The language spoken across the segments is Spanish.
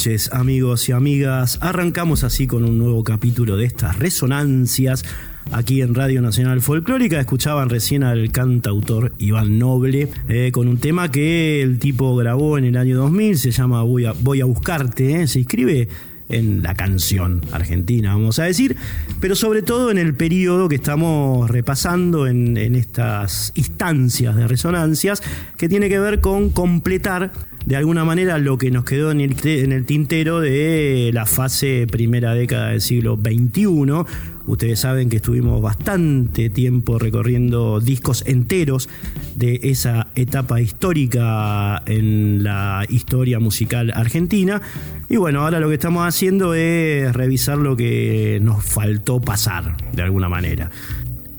Noches amigos y amigas. Arrancamos así con un nuevo capítulo de estas resonancias aquí en Radio Nacional Folclórica. Escuchaban recién al cantautor Iván Noble eh, con un tema que el tipo grabó en el año 2000, se llama Voy a, Buscarte, eh. se inscribe en la canción argentina, vamos a decir, pero sobre todo en el periodo que estamos repasando en estas instancias de resonancias, que tiene que ver con completar de alguna manera lo que nos quedó en el, tintero de la fase primera década del siglo XXI. Ustedes saben que estuvimos bastante tiempo recorriendo discos enteros de esa etapa histórica en la historia musical argentina. Y bueno, ahora lo que estamos haciendo es revisar lo que nos faltó pasar, de alguna manera.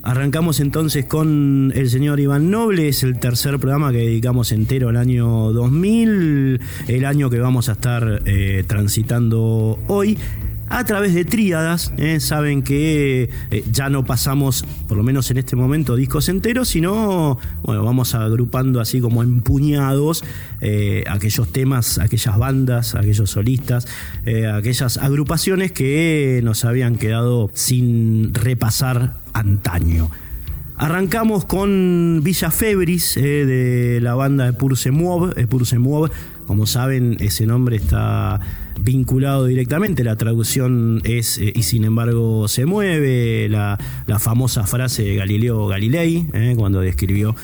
Arrancamos entonces con el señor Iván Noble, es el tercer programa que dedicamos entero al año 2000, el año que vamos a estar eh, transitando hoy a través de tríadas. ¿eh? saben que eh, ya no pasamos, por lo menos en este momento, discos enteros, sino, bueno, vamos agrupando así como en puñados eh, aquellos temas, aquellas bandas, aquellos solistas, aquellas agrupaciones que nos habían quedado sin repasar antaño. Arrancamos con Villa Febris de la banda de Purse Muov. Purse Muov, como saben, ese nombre está vinculado directamente. La traducción es eh, y sin embargo se mueve, la, famosa frase de Galileo Galilei, eh, cuando describió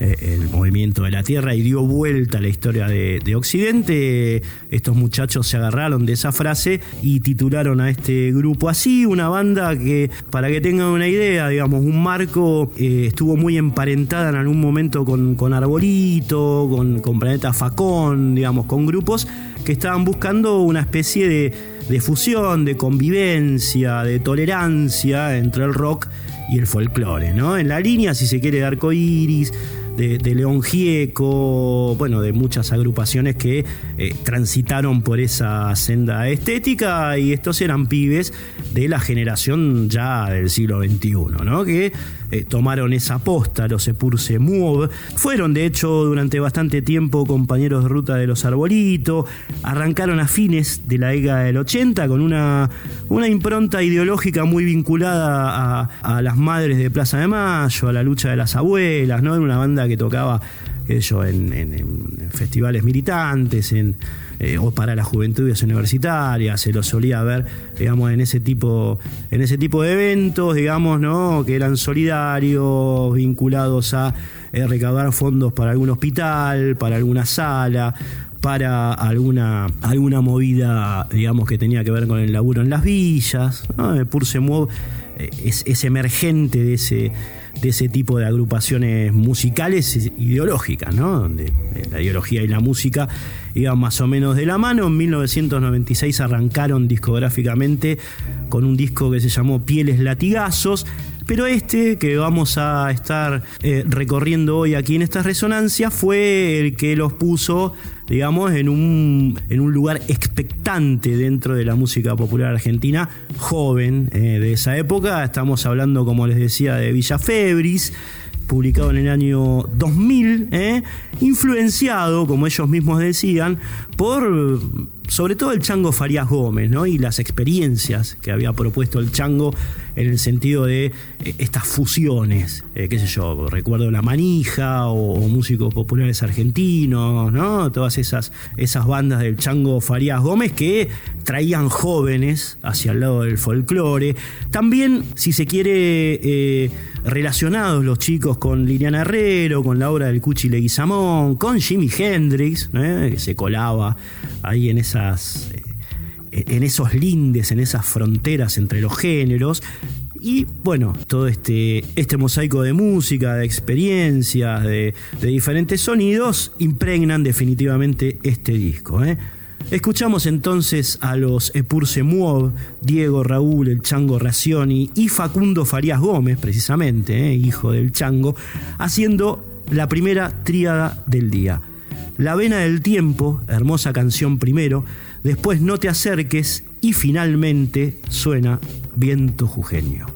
eh, el movimiento de la Tierra y dio vuelta a la historia de, Occidente. Estos muchachos se agarraron de esa frase y titularon a este grupo así, una banda que, para que tengan una idea, digamos, un marco estuvo muy emparentada en algún momento con, con Arbolito, con, con Planeta Facón, digamos, con grupos que estaban buscando una especie de, fusión, de convivencia, de tolerancia entre el rock y el folclore, ¿no? En la línea, si se quiere, de arcoiris, de, León Gieco, bueno, de muchas agrupaciones que eh, transitaron por esa senda estética y estos eran pibes de la generación ya del siglo XXI, ¿no? Que eh, tomaron esa posta, los Epurse Move. Fueron, de hecho, durante bastante tiempo compañeros de ruta de los Arbolitos. Arrancaron a fines de la década del 80 con una, una impronta ideológica muy vinculada a, las madres de Plaza de Mayo, a la lucha de las abuelas, ¿no? Era una banda que tocaba eso, en, festivales militantes, en, eh, o para las juventudes universitarias, se lo solía ver, digamos, en ese tipo, en ese tipo de eventos, digamos, ¿no? que eran solidarios, vinculados a eh, recaudar fondos para algún hospital, para alguna sala, para alguna, alguna movida, digamos, que tenía que ver con el laburo en las villas. ¿no? Purse eh, es, es emergente de ese de ese tipo de agrupaciones musicales ideológicas, ¿no? donde eh, la ideología y la música iban más o menos de la mano. En 1996 arrancaron discográficamente con un disco que se llamó Pieles Latigazos. Pero este que vamos a estar eh, recorriendo hoy aquí en esta resonancia fue el que los puso, digamos, en un, en un lugar expectante dentro de la música popular argentina, joven eh, de esa época. Estamos hablando, como les decía, de Villa Febris publicado en el año 2000, ¿eh? influenciado, como ellos mismos decían, por sobre todo el Chango Farías Gómez, ¿no? Y las experiencias que había propuesto el Chango en el sentido de eh, estas fusiones, eh, qué sé yo, recuerdo La Manija o, músicos populares argentinos, ¿no? Todas esas, esas bandas del Chango Farías Gómez que traían jóvenes hacia el lado del folclore. También, si se quiere, eh, relacionados los chicos con Liliana Herrero, con la obra del Cuchi Leguizamón, con Jimi Hendrix, que se colaba ahí en esas en esos lindes, en esas fronteras entre los géneros. Y bueno, todo este, este mosaico de música, de experiencias, de, diferentes sonidos, impregnan definitivamente este disco. ¿eh? Escuchamos entonces a los Epurse Muov, Diego Raúl, el Chango Racioni y Facundo Farías Gómez, precisamente, ¿eh? hijo del Chango, haciendo la primera tríada del día. La Vena del Tiempo, hermosa canción primero, después No te acerques y finalmente suena Viento Jujeño.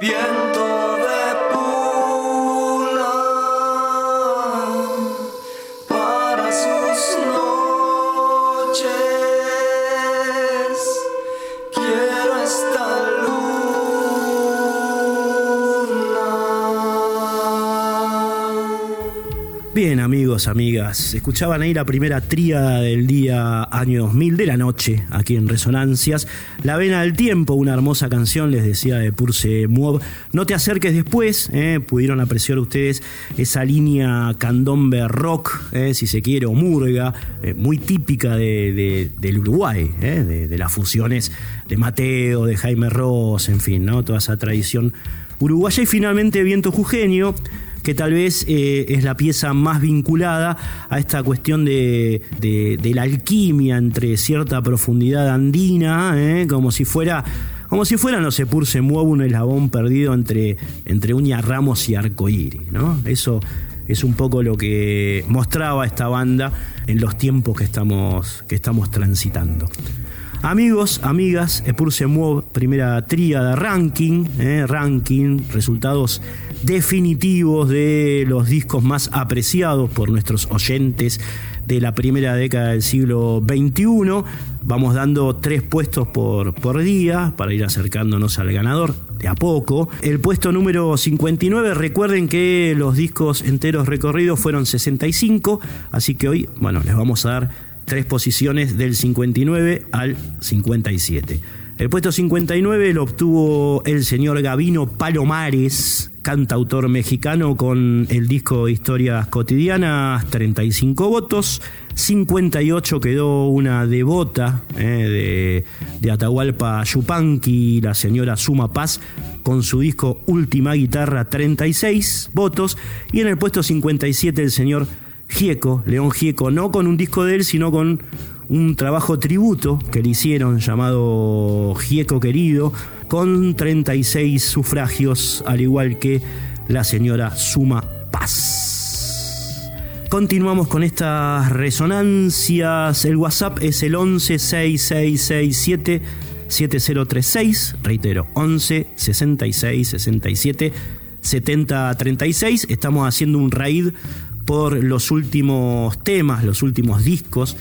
变 amigas. Escuchaban ahí la primera tríada del día año 2000 de la noche, aquí en Resonancias. La Vena del Tiempo, una hermosa canción, les decía de Purse Muov. No te acerques después, eh, pudieron apreciar ustedes esa línea candombe rock, eh, si se quiere, o murga, eh, muy típica de, del Uruguay, de, las fusiones de Mateo, de Jaime Ross, en fin, ¿no? toda esa tradición uruguaya. Y finalmente Viento Jujeño que tal vez eh, es la pieza más vinculada a esta cuestión de, la alquimia entre cierta profundidad andina, eh, como si fuera como si fuera, no sé, Purse mueve un eslabón perdido entre, entre Uña Ramos y Arcoíris, ¿no? Eso es un poco lo que mostraba esta banda en los tiempos que estamos, que estamos transitando. Amigos, amigas, Epurse Mueve, primera tríada ranking, eh, ranking, resultados definitivos de los discos más apreciados por nuestros oyentes de la primera década del siglo XXI. Vamos dando tres puestos por, por día para ir acercándonos al ganador de a poco. El puesto número 59, recuerden que los discos enteros recorridos fueron 65, así que hoy, bueno, les vamos a dar tres posiciones del 59 al 57. El puesto 59 lo obtuvo el señor Gavino Palomares, cantautor mexicano con el disco Historias Cotidianas, 35 votos. 58 quedó una devota eh, de, de, Atahualpa Yupanqui, la señora Suma Paz, con su disco Última Guitarra, 36 votos. Y en el puesto 57 el señor Gieco, León Gieco, no con un disco de él, sino con un trabajo tributo que le hicieron llamado Gieco Querido, con 36 sufragios, al igual que la señora Suma Paz. Continuamos con estas resonancias. El WhatsApp es el 116667 7036, reitero, 11 66 67 70 36. Estamos haciendo un raid por los últimos temas, los últimos discos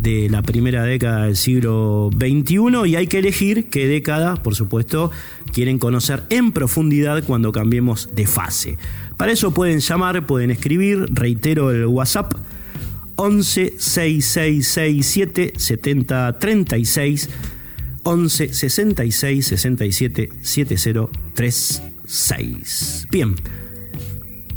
de la primera década del siglo XXI y hay que elegir qué década, por supuesto, quieren conocer en profundidad cuando cambiemos de fase. Para eso pueden llamar, pueden escribir, reitero el WhatsApp 11 6667 70 36 11 66 67 7036. Bien.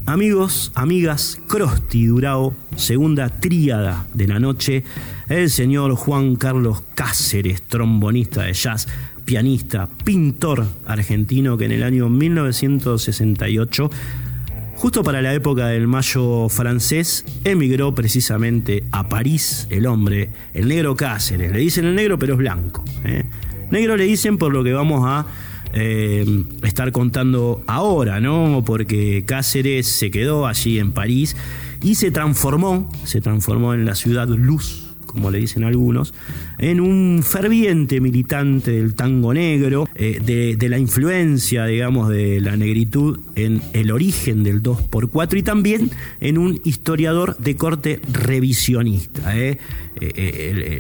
Amigos, amigas, Crosti Durao, segunda tríada de la noche el señor Juan Carlos Cáceres, trombonista de jazz, pianista, pintor argentino que en el año 1968 Justo para la época del mayo francés, emigró precisamente a París el hombre, el negro Cáceres. Le dicen el negro, pero es blanco. ¿eh? Negro le dicen por lo que vamos a eh, estar contando ahora, ¿no? Porque Cáceres se quedó allí en París y se transformó, se transformó en la ciudad luz como le dicen algunos, en un ferviente militante del tango negro, eh, de, la influencia, digamos, de la negritud en el origen del 2x4 y también en un historiador de corte revisionista. ¿eh?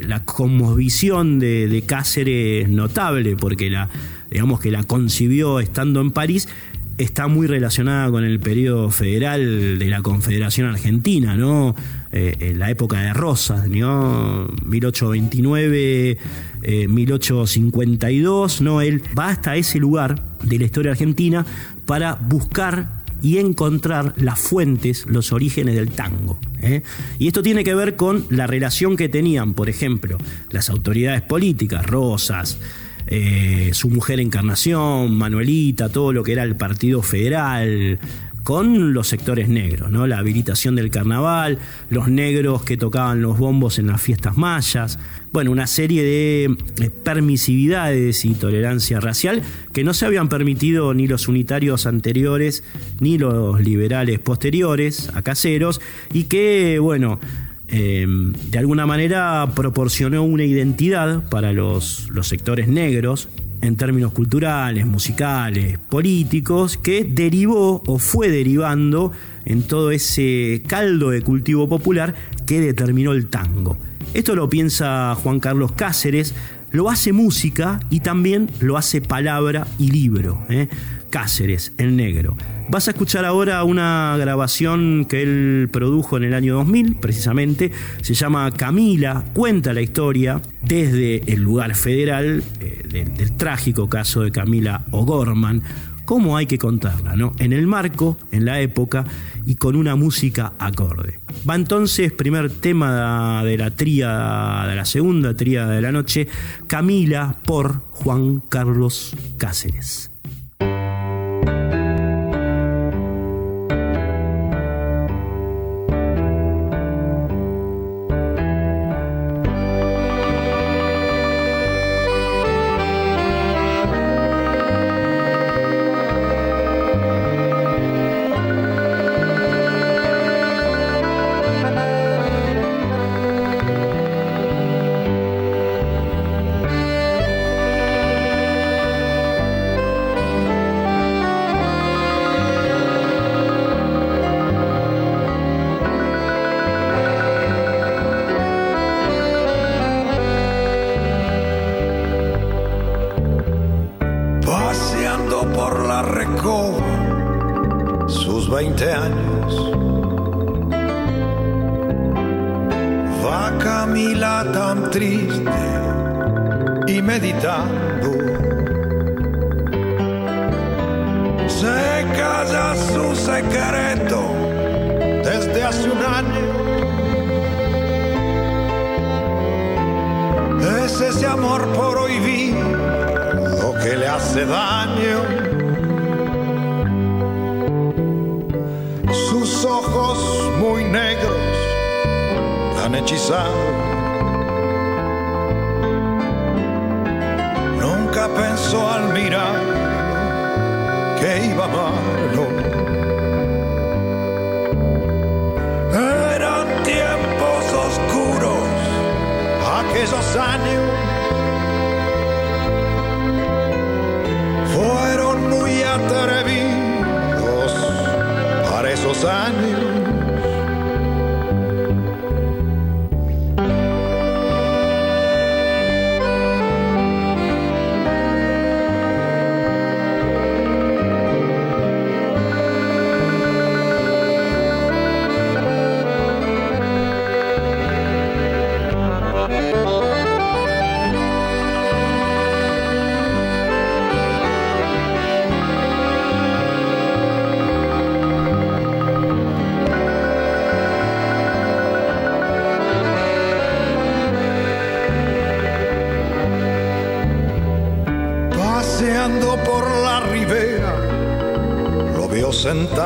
La conmovisión de, de Cáceres es notable porque la, digamos que la concibió estando en París está muy relacionada con el periodo federal de la Confederación Argentina, ¿no? Eh, en la época de Rosas, ¿no? 1829, 1852, ¿no? Él va hasta ese lugar de la historia argentina para buscar y encontrar las fuentes, los orígenes del tango. ¿eh? Y esto tiene que ver con la relación que tenían, por ejemplo, las autoridades políticas, Rosas, eh, su mujer Encarnación, Manuelita, todo lo que era el Partido Federal, con los sectores negros, ¿no? La habilitación del carnaval, los negros que tocaban los bombos en las fiestas mayas, bueno, una serie de permisividades y tolerancia racial que no se habían permitido ni los unitarios anteriores ni los liberales posteriores a caseros y que, bueno, eh, de alguna manera proporcionó una identidad para los, los sectores negros en términos culturales, musicales, políticos, que derivó o fue derivando en todo ese caldo de cultivo popular que determinó el tango. Esto lo piensa Juan Carlos Cáceres, lo hace música y también lo hace palabra y libro. ¿eh? Cáceres, el negro. Vas a escuchar ahora una grabación que él produjo en el año 2000, precisamente. Se llama Camila, cuenta la historia desde el lugar federal eh, del, trágico caso de Camila O'Gorman. Cómo hay que contarla, ¿no? En el marco, en la época y con una música acorde. Va entonces, primer tema de la tríada, de la segunda tríada de la noche, Camila por Juan Carlos Cáceres. han hechizado. Nunca pensó al mirar que iba malo. Eran tiempos oscuros aquellos años. Fueron muy atrevidos para esos años. sentado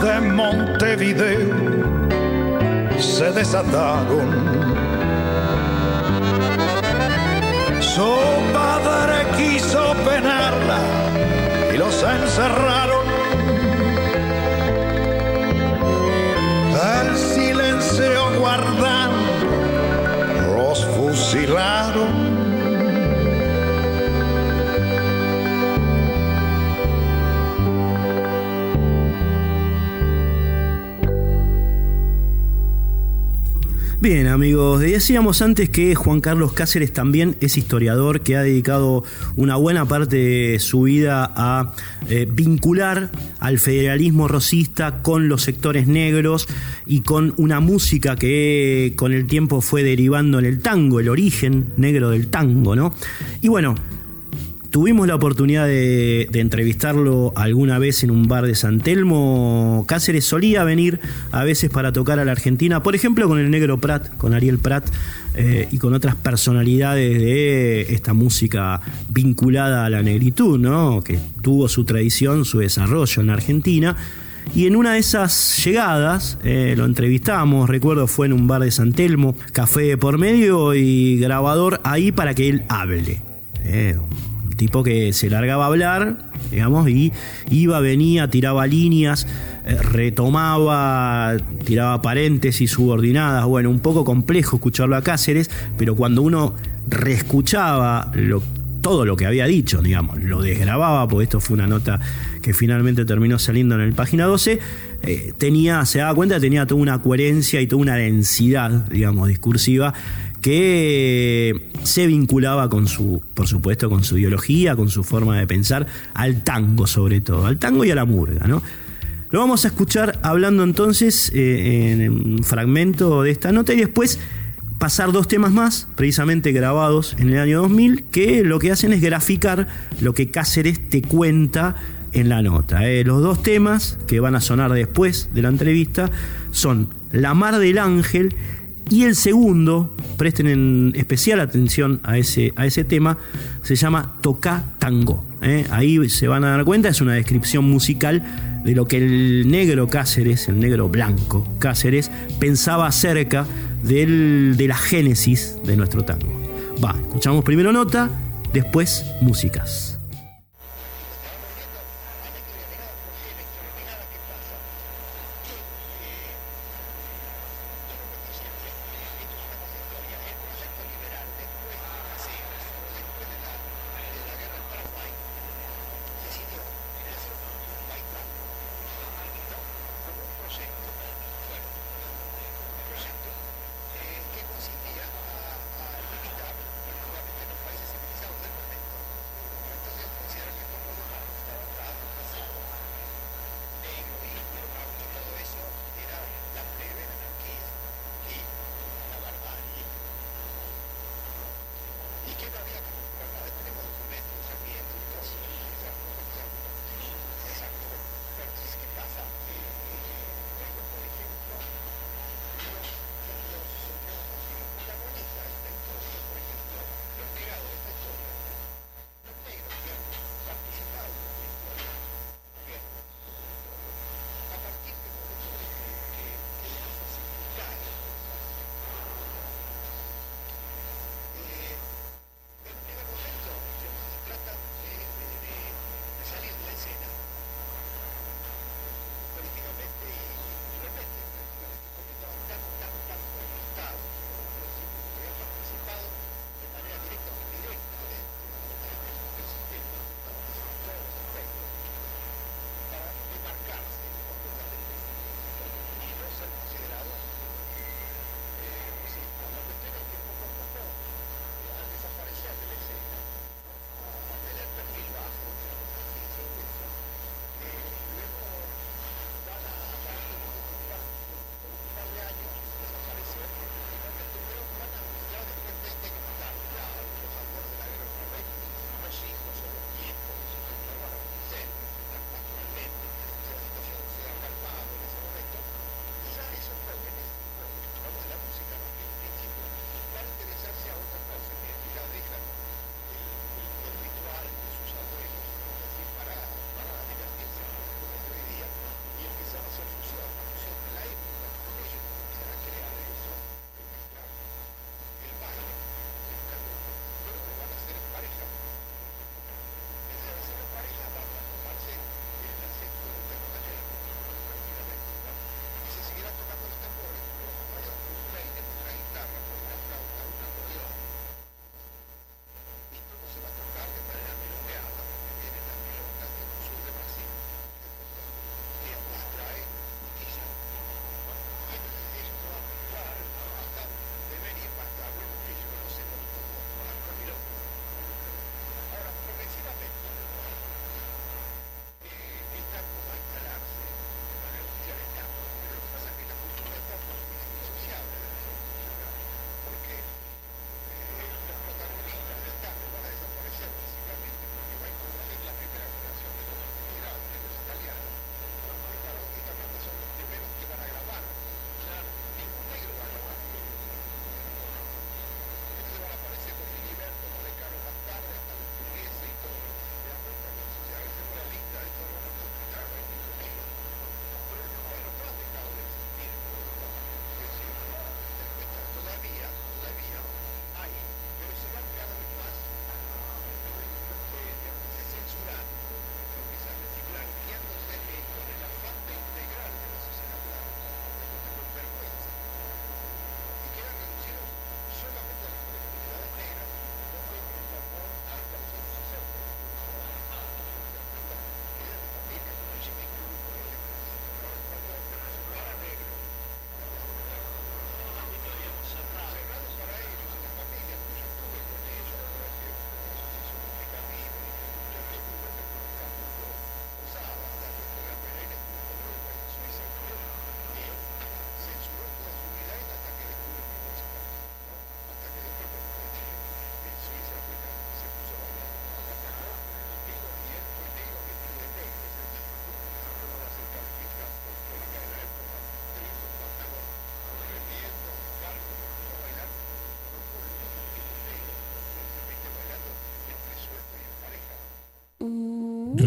de Montevideo se desataron. Su padre quiso penarla y los encerraron. El silencio guardando los fusilaron. Bien, amigos, decíamos antes que Juan Carlos Cáceres también es historiador que ha dedicado una buena parte de su vida a eh, vincular al federalismo rosista con los sectores negros y con una música que con el tiempo fue derivando en el tango, el origen negro del tango, ¿no? Y bueno, Tuvimos la oportunidad de, entrevistarlo alguna vez en un bar de San Telmo. Cáceres solía venir a veces para tocar a la Argentina, por ejemplo con el negro Prat, con Ariel Prat eh, y con otras personalidades de esta música vinculada a la negritud, ¿no? que tuvo su tradición, su desarrollo en la Argentina. Y en una de esas llegadas, eh, lo entrevistamos, recuerdo fue en un bar de San Telmo, café por medio y grabador ahí para que él hable. Eh, tipo que se largaba a hablar, digamos, y iba, venía, tiraba líneas, eh, retomaba, tiraba paréntesis subordinadas. Bueno, un poco complejo escucharlo a Cáceres, pero cuando uno reescuchaba todo lo que había dicho, digamos, lo desgrababa, porque esto fue una nota que finalmente terminó saliendo en el página 12, eh, tenía, se daba cuenta, tenía toda una coherencia y toda una densidad, digamos, discursiva que se vinculaba con su, por supuesto, con su ideología, con su forma de pensar, al tango sobre todo, al tango y a la murga, ¿no? Lo vamos a escuchar hablando entonces eh, en un fragmento de esta nota y después pasar dos temas más, precisamente grabados en el año 2000, que lo que hacen es graficar lo que Cáceres te cuenta en la nota. ¿eh? Los dos temas que van a sonar después de la entrevista son La Mar del Ángel y el segundo, presten en especial atención a ese, a ese tema, se llama Toca Tango. ¿eh? Ahí se van a dar cuenta, es una descripción musical de lo que el negro Cáceres, el negro blanco Cáceres, pensaba acerca del, de la génesis de nuestro tango. Va, escuchamos primero nota, después músicas.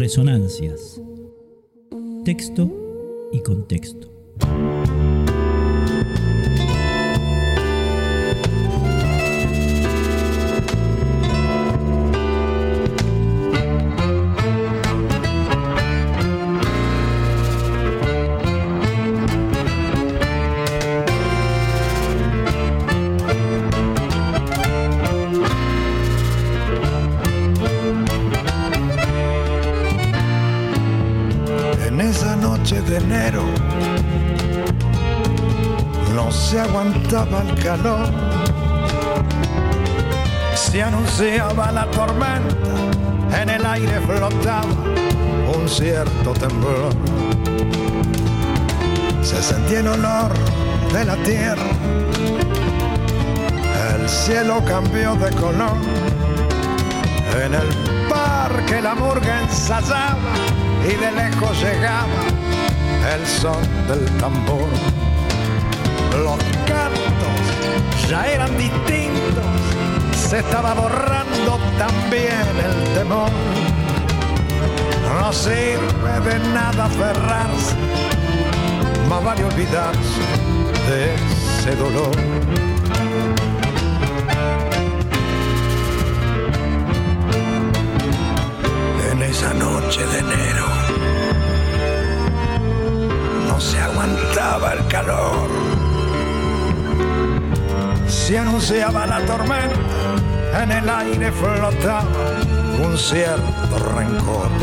Resonancias. Texto y contexto. De la tierra, el cielo cambió de color. En el parque la murga ensayaba y de lejos llegaba el son del tambor. Los ya eran distintos, se estaba borrando también el temor. No sirve de nada aferrarse, más vale olvidarse ese dolor. En esa noche de enero no se aguantaba el calor se anunciaba la tormenta, en el aire flotaba un cierto rencor.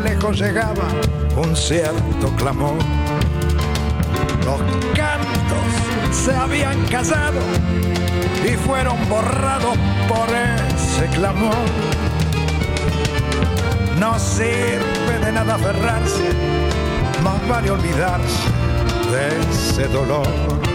Lejos llegaba un cierto clamor. Los cantos se habían casado y fueron borrados por ese clamor. No sirve de nada aferrarse, más vale olvidarse de ese dolor.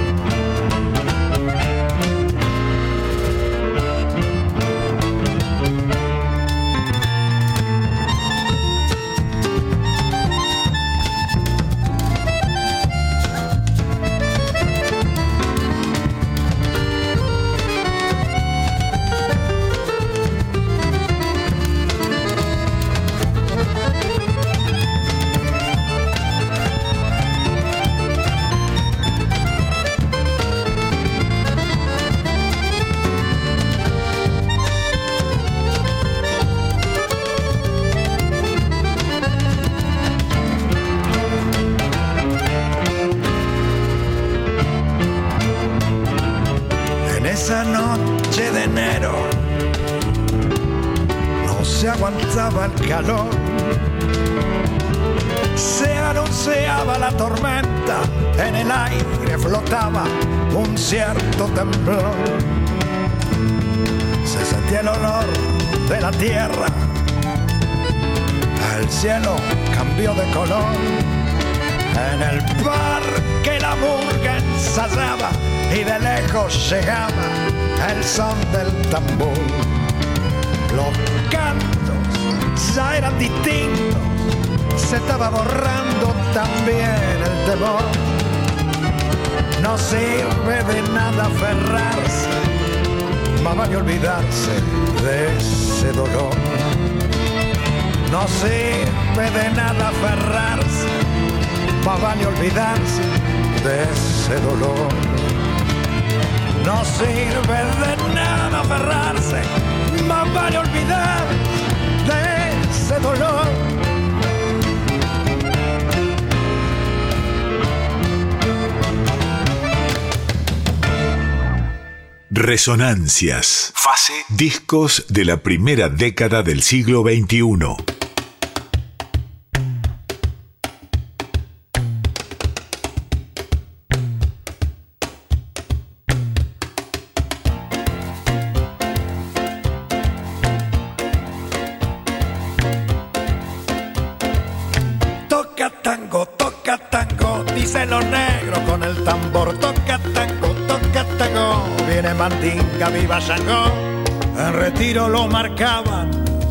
se aguantaba el calor, se anunciaba la tormenta, en el aire flotaba un cierto temblor, se sentía el olor de la tierra, el cielo cambió de color, en el parque la murga ensayaba y de lejos llegaba el son del tambor los cantos ya eran distintos, se estaba borrando también el temor. No sirve de nada aferrarse, más vale olvidarse de ese dolor. No sirve de nada aferrarse, más vale olvidarse de ese dolor. No sirve de nada aferrarse Resonancias. Fase. Discos de la primera década del siglo XXI.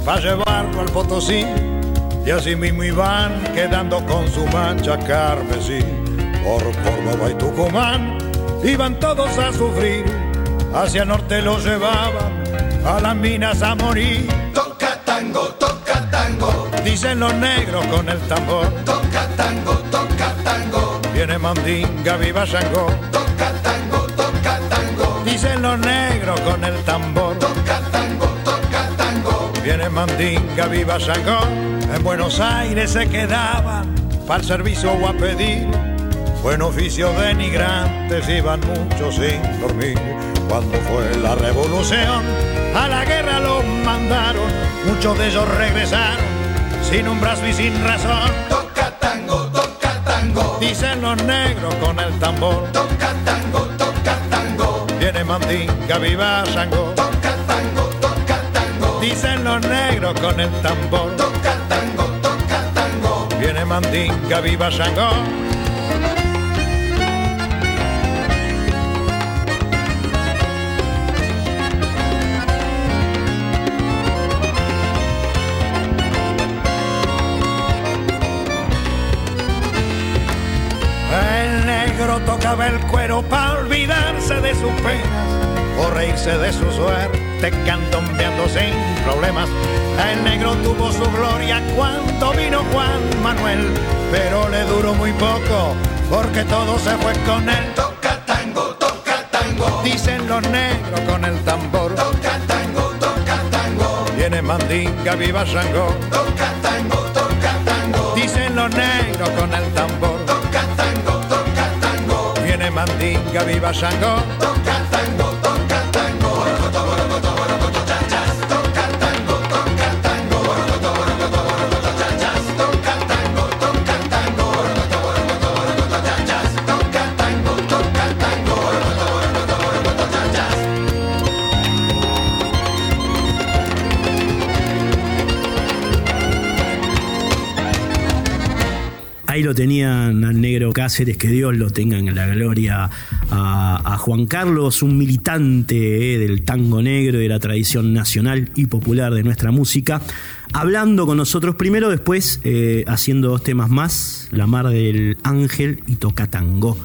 Lo marcaban para llevarlo al Potosí. Y así mismo iban quedando con su mancha carmesí. Por Córdoba y Tucumán iban todos a sufrir. Hacia norte los llevaban a las minas a morir. Toca tango, toca tango. Dicen los negros con el tambor. Toca tango, toca tango. Viene Mandinga, viva Shango. Toca tango, toca tango. Dicen los negros con el tambor. Viene Mandinga, viva Shango. En Buenos Aires se quedaban para el servicio o a pedir. Buen oficio denigrantes iban muchos sin dormir. Cuando fue la revolución, a la guerra los mandaron. Muchos de ellos regresaron sin un brazo y sin razón. Toca tango, toca tango. Dicen los negros con el tambor. Toca tango, toca tango. Viene Mandinga, viva Shango. Toca tango. Dicen los negros con el tambor. Toca tango, toca tango. Viene Mandinga, viva Shango. El negro tocaba el cuero para olvidarse de sus penas o reírse de su suerte candombeando sin problemas. El negro tuvo su gloria cuando vino Juan Manuel, pero le duró muy poco porque todo se fue con él. Toca tango, toca tango. Dicen los negros con el tambor. Toca tango, toca tango. Viene Mandinga, viva Shango. Toca tango, toca tango. Dicen los negros con el tambor. Toca tango, toca tango. Viene Mandinga, viva Shango. Toca tenían al negro Cáceres, que Dios lo tenga en la gloria, a, Juan Carlos, un militante eh, del tango negro, de la tradición nacional y popular de nuestra música, hablando con nosotros primero, después eh, haciendo dos temas más, La Mar del Ángel y Toca Tango,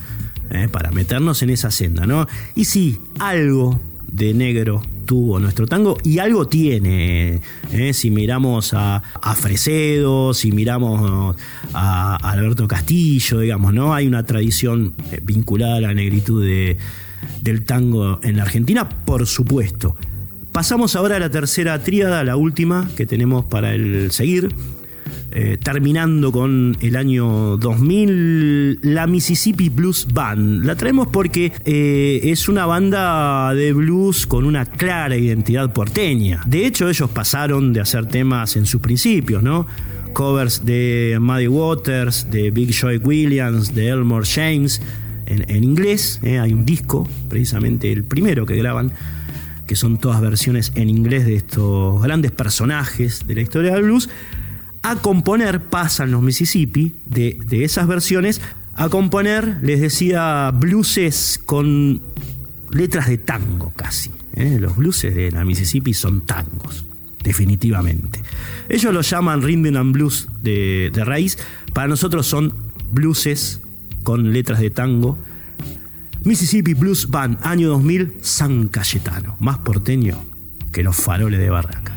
eh, para meternos en esa senda, ¿no? Y sí, algo de negro tuvo nuestro tango y algo tiene. ¿eh? Si miramos a, a Fresedo, si miramos a, a Alberto Castillo, digamos, ¿no? Hay una tradición eh, vinculada a la negritud de- del tango en la Argentina, por supuesto. Pasamos ahora a la tercera tríada, la última que tenemos para el seguir. Eh, terminando con el año 2000, la Mississippi Blues Band. La traemos porque eh, es una banda de blues con una clara identidad porteña. De hecho, ellos pasaron de hacer temas en sus principios, ¿no? Covers de Muddy Waters, de Big Joy Williams, de Elmore James, en, inglés. ¿eh? Hay un disco, precisamente el primero que graban que son todas versiones en inglés de estos grandes personajes de la historia del blues, a componer, pasan los Mississippi, de, esas versiones, a componer, les decía, blueses con letras de tango casi. ¿eh? Los blueses de la Mississippi son tangos, definitivamente. Ellos lo llaman rhythm and blues de, de raíz, para nosotros son blueses con letras de tango. Mississippi Blues Band, año 2000, San Cayetano, más porteño que los faroles de Barraca.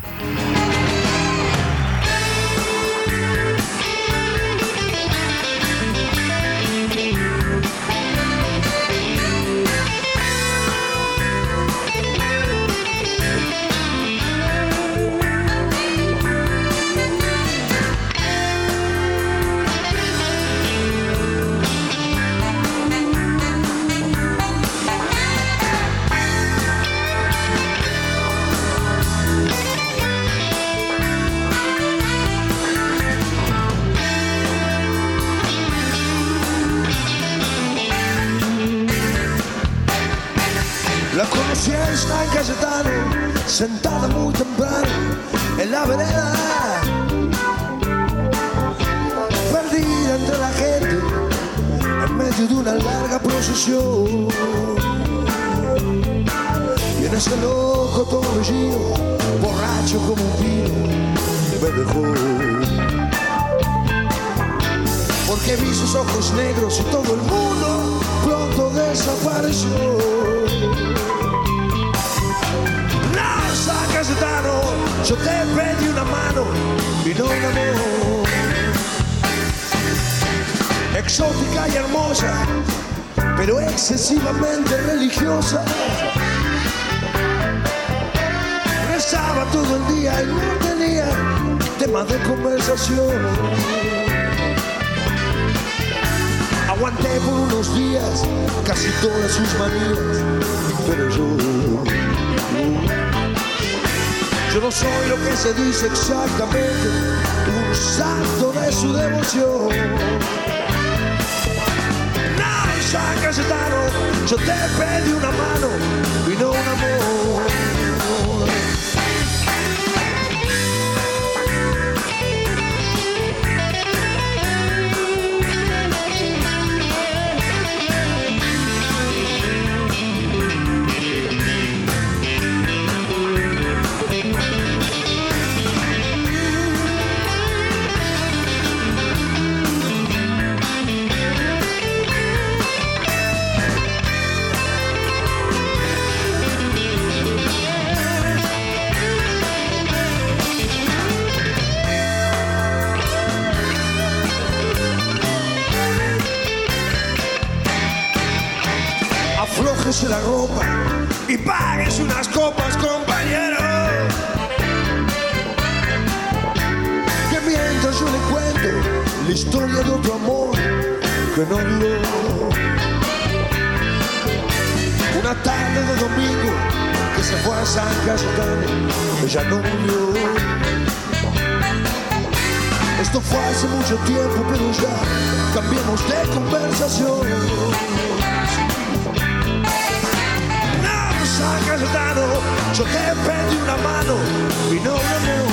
Exótica y hermosa, pero excesivamente religiosa. Rezaba todo el día y no tenía tema de conversación. Aguanté por unos días casi todas sus manías, pero yo, yo no soy lo que se dice exactamente, un santo de su devoción. San Cayetano, yo te pedí una mano y no un amor. Historia de otro amor que no duró. Una tarde de domingo que se fue a San Cayetano, ella no murió. Esto fue hace mucho tiempo, pero ya cambiamos de conversación. No, San Cayetano, yo te pedí una mano y no un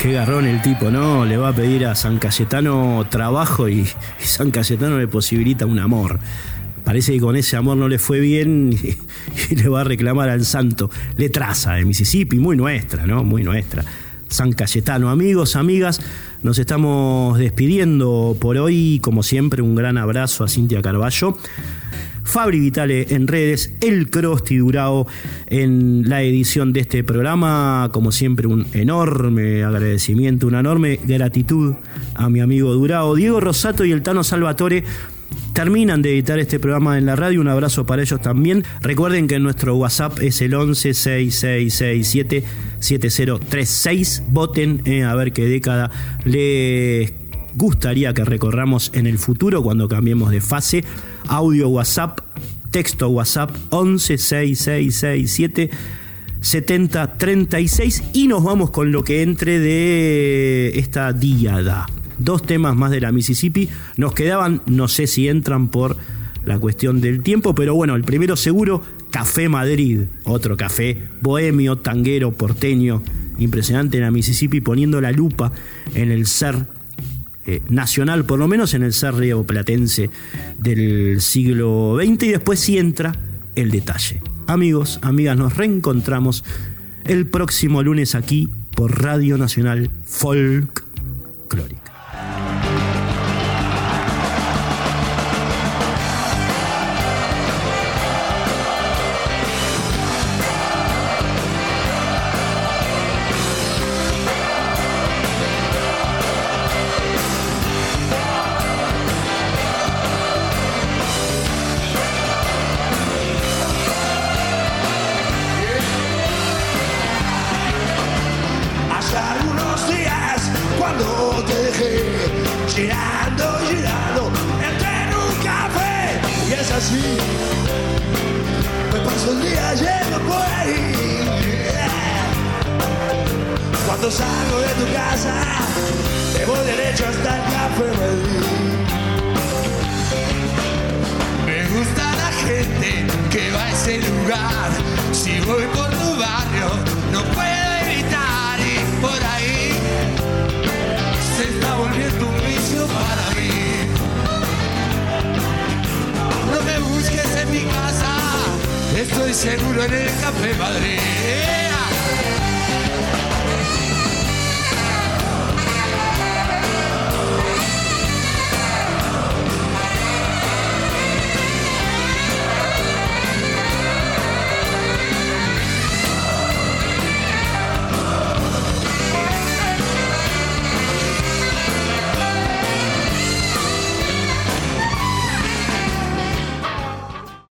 Qué garrón el tipo, ¿no? Le va a pedir a San Cayetano trabajo y, San Cayetano le posibilita un amor. Parece que con ese amor no le fue bien y, le va a reclamar al santo. Le traza de Mississippi, muy nuestra, ¿no? Muy nuestra. San Cayetano. Amigos, amigas, nos estamos despidiendo por hoy. Como siempre, un gran abrazo a Cintia Carballo. Fabri Vitale en redes, el Crosti Durao en la edición de este programa. Como siempre, un enorme agradecimiento, una enorme gratitud a mi amigo Durao, Diego Rosato y el Tano Salvatore. Terminan de editar este programa en la radio. Un abrazo para ellos también. Recuerden que nuestro WhatsApp es el 11 6667 7036. Voten eh, a ver qué década les gustaría que recorramos en el futuro cuando cambiemos de fase. Audio WhatsApp, texto WhatsApp 11 6667 7036 y nos vamos con lo que entre de esta diada. Dos temas más de la Mississippi. Nos quedaban, no sé si entran por la cuestión del tiempo, pero bueno, el primero seguro, Café Madrid, otro café bohemio, tanguero, porteño, impresionante en la Mississippi, poniendo la lupa en el ser eh, nacional, por lo menos en el ser rioplatense del siglo XX, y después sí entra el detalle. Amigos, amigas, nos reencontramos el próximo lunes aquí por Radio Nacional Folk Clórica.